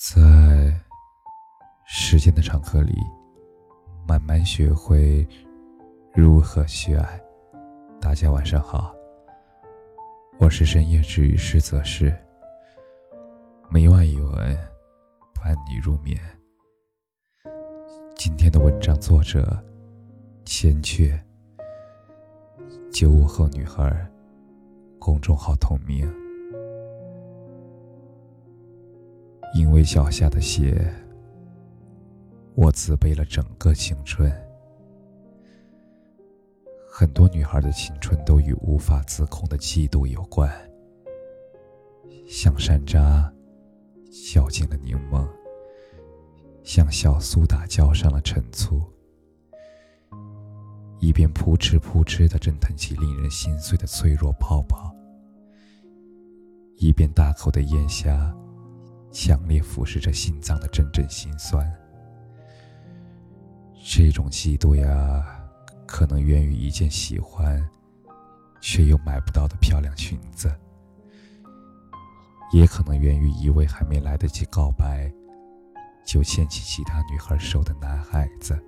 在时间的长河里，慢慢学会如何去爱。大家晚上好，我是深夜治愈师泽是，每晚一文伴你入眠。今天的文章作者千阙，九五后女孩，公众号同名。因为脚下的鞋，我自卑了整个青春。很多女孩的青春都与无法自控的嫉妒有关，像山楂嚼进了柠檬，像小苏打浇上了陈醋，一边扑哧扑哧的蒸腾起令人心碎的脆弱泡泡，一边大口的咽下。强烈腐蚀着心脏的阵阵心酸。这种嫉妒呀，可能源于一件喜欢却又买不到的漂亮裙子，也可能源于一位还没来得及告白就牵起其他女孩手的男孩子，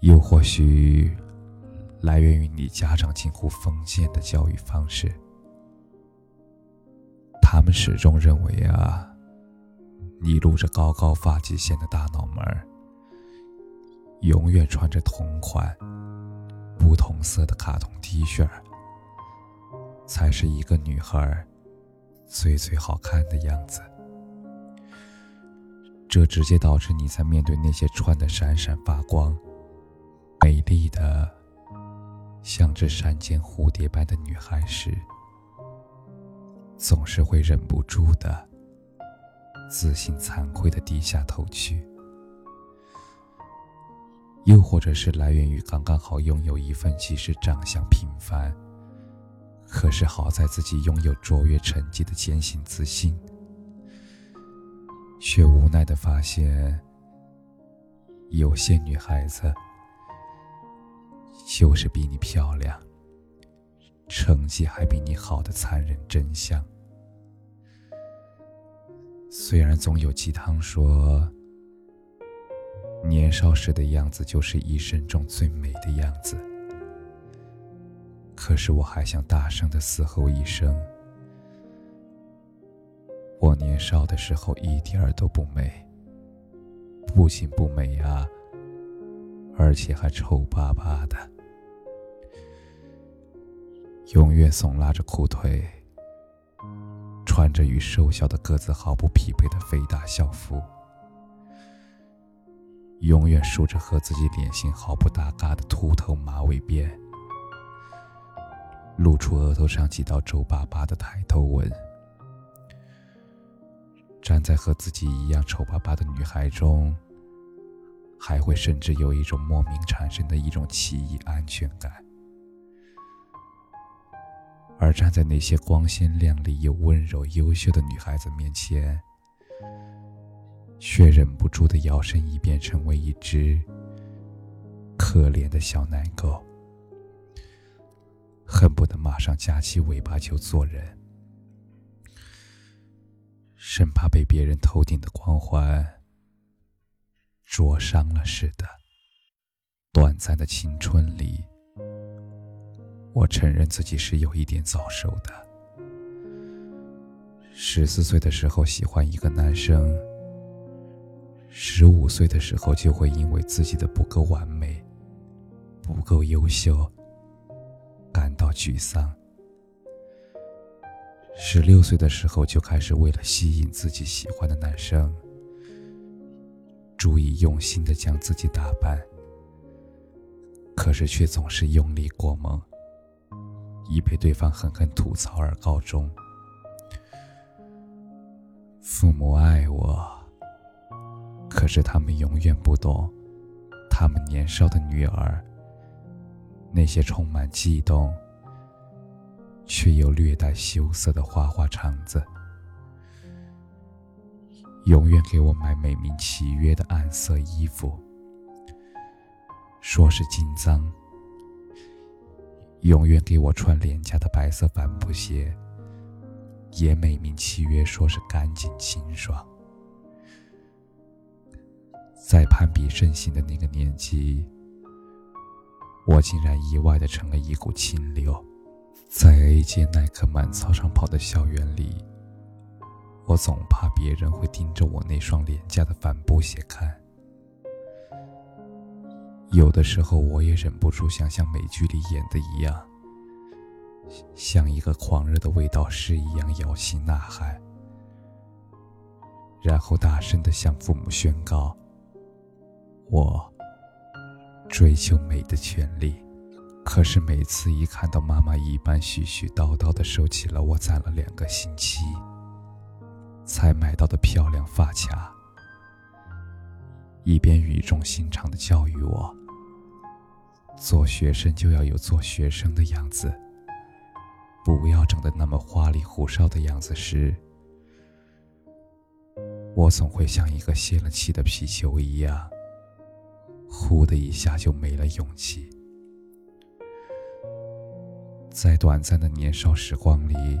又或许来源于你家长近乎封建的教育方式。他们始终认为啊，你露着高高发际线的大脑门儿，永远穿着同款、不同色的卡通 T 恤，才是一个女孩最最好看的样子。这直接导致你在面对那些穿的闪闪发光、美丽的像只山间蝴蝶般的女孩时，总是会忍不住的自信惭愧的低下头去，又或者是来源于刚刚好拥有一份即使长相平凡，可是好在自己拥有卓越成绩的坚信自信，却无奈的发现，有些女孩子就是比你漂亮。成绩还比你好的残忍真相。虽然总有鸡汤说，年少时的样子就是一生中最美的样子，可是我还想大声的嘶吼一声：我年少的时候一点儿都不美，不仅不美啊，而且还丑巴巴的。永远耸拉着裤腿，穿着与瘦小的个子毫不匹配的肥大校服，永远梳着和自己脸型毫不搭嘎的秃头马尾辫，露出额头上几道皱巴巴的抬头纹，站在和自己一样丑巴巴的女孩中，还会甚至有一种莫名产生的一种奇异安全感。而站在那些光鲜亮丽又温柔优秀的女孩子面前，却忍不住的摇身一变成为一只可怜的小奶狗，恨不得马上夹起尾巴就做人，生怕被别人头顶的光环灼伤了似的。短暂的青春里。我承认自己是有一点早熟的。十四岁的时候喜欢一个男生，十五岁的时候就会因为自己的不够完美、不够优秀感到沮丧。十六岁的时候就开始为了吸引自己喜欢的男生，注意用心的将自己打扮，可是却总是用力过猛。以被对方狠狠吐槽而告终。父母爱我，可是他们永远不懂，他们年少的女儿那些充满悸动却又略带羞涩的花花肠子，永远给我买美名其曰的暗色衣服，说是金脏。永远给我穿廉价的白色帆布鞋，也美名其曰说是干净清爽。在攀比盛行的那个年纪，我竟然意外的成了一股清流。在 A 街耐克满操场跑的校园里，我总怕别人会盯着我那双廉价的帆布鞋看。有的时候，我也忍不住想像美剧里演的一样，像一个狂热的味道师一样摇旗呐喊，然后大声的向父母宣告：“我追求美的权利。”可是每次一看到妈妈一般絮絮叨叨的收起了我攒了两个星期才买到的漂亮发卡，一边语重心长的教育我：做学生就要有做学生的样子，不要整的那么花里胡哨的样子时，我总会像一个泄了气的皮球一样，呼的一下就没了勇气。在短暂的年少时光里，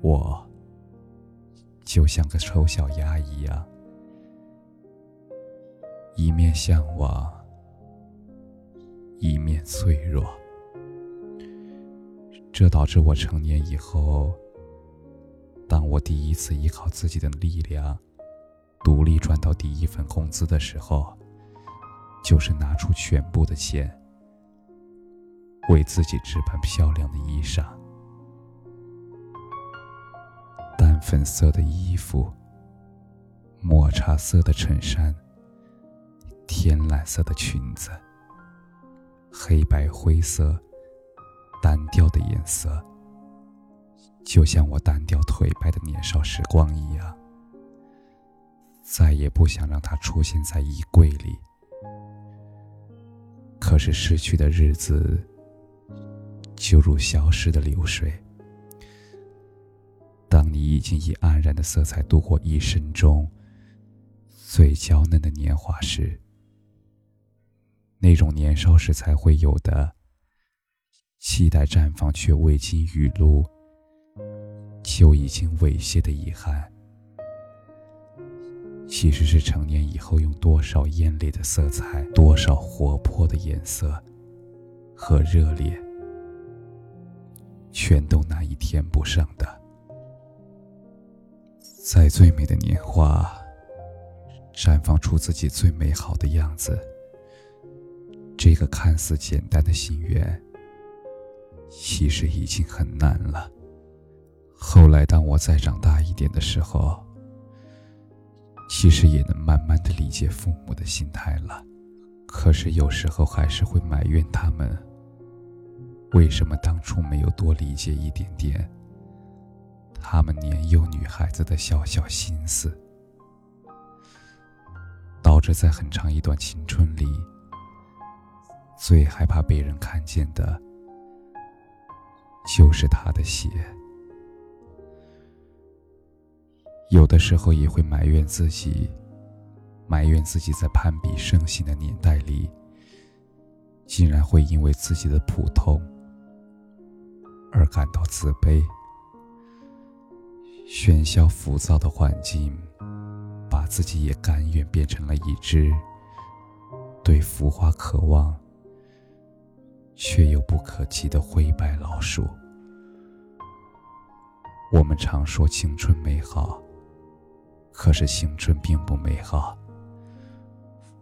我就像个丑小鸭一样，一面向往，一面脆弱。这导致我成年以后，当我第一次依靠自己的力量，独立赚到第一份工资的时候，就是拿出全部的钱。为自己置办漂亮的衣裳，淡粉色的衣服，抹茶色的衬衫，天蓝色的裙子，黑白灰色，单调的颜色，就像我单调颓败的年少时光一样，再也不想让它出现在衣柜里。可是逝去的日子。就如消失的流水。当你已经以黯然的色彩度过一生中最娇嫩的年华时，那种年少时才会有的期待绽放却未经雨露，就已经猥亵的遗憾，其实是成年以后用多少艳丽的色彩、多少活泼的颜色和热烈。全都难以填补上的。在最美的年华，绽放出自己最美好的样子，这个看似简单的心愿，其实已经很难了。后来，当我再长大一点的时候，其实也能慢慢的理解父母的心态了。可是有时候还是会埋怨他们。为什么当初没有多理解一点点他们年幼女孩子的小小心思？导致在很长一段青春里，最害怕被人看见的，就是他的血。有的时候也会埋怨自己，埋怨自己在攀比盛行的年代里，竟然会因为自己的普通。而感到自卑。喧嚣浮躁的环境，把自己也甘愿变成了一只对浮华渴望却又不可及的灰白老树。我们常说青春美好，可是青春并不美好，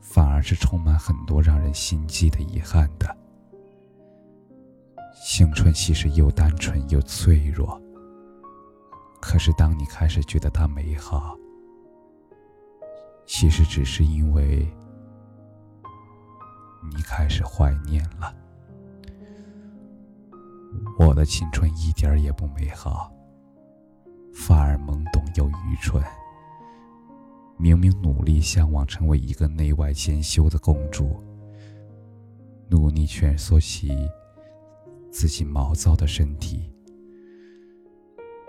反而是充满很多让人心悸的遗憾的。青春其实又单纯又脆弱，可是当你开始觉得它美好，其实只是因为你开始怀念了。我的青春一点也不美好，反而懵懂又愚蠢。明明努力向往成为一个内外兼修的公主，努力蜷缩起。自己毛躁的身体，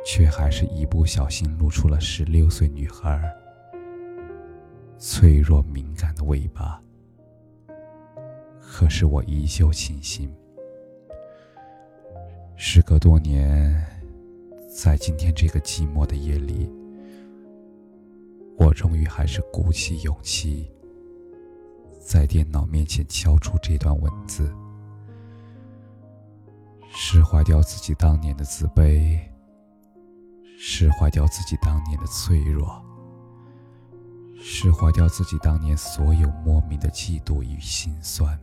却还是一不小心露出了十六岁女孩脆弱敏感的尾巴。可是我依旧庆幸，时隔多年，在今天这个寂寞的夜里，我终于还是鼓起勇气，在电脑面前敲出这段文字，释怀掉自己当年的自卑，释怀掉自己当年的脆弱，释怀掉自己当年所有莫名的嫉妒与心酸。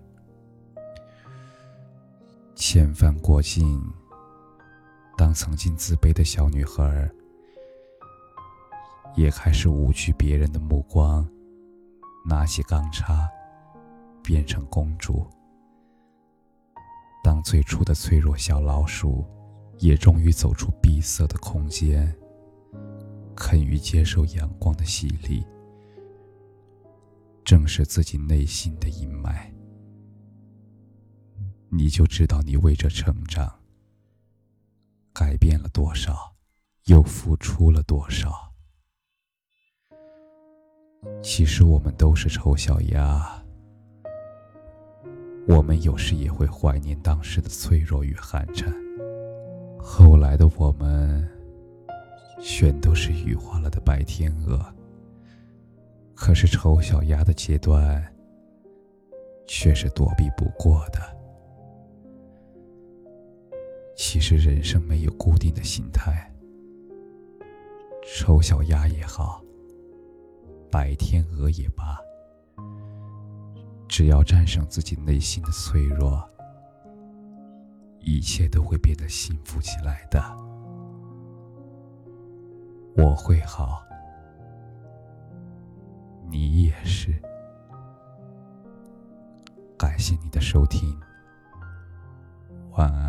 千帆过尽，当曾经自卑的小女孩也开始无惧别人的目光，拿起钢叉，变成公主。当最初的脆弱小老鼠，也终于走出闭塞的空间，肯于接受阳光的洗礼，正视自己内心的阴霾。你就知道你为着成长改变了多少，又付出了多少。其实我们都是丑小鸭，我们有时也会怀念当时的脆弱与寒颤。后来的我们，全都是羽化了的白天鹅。可是丑小鸭的阶段，却是躲避不过的。其实人生没有固定的心态，丑小鸭也好，白天鹅也罢，只要战胜自己内心的脆弱，一切都会变得幸福起来的。我会好，你也是。感谢你的收听，晚安。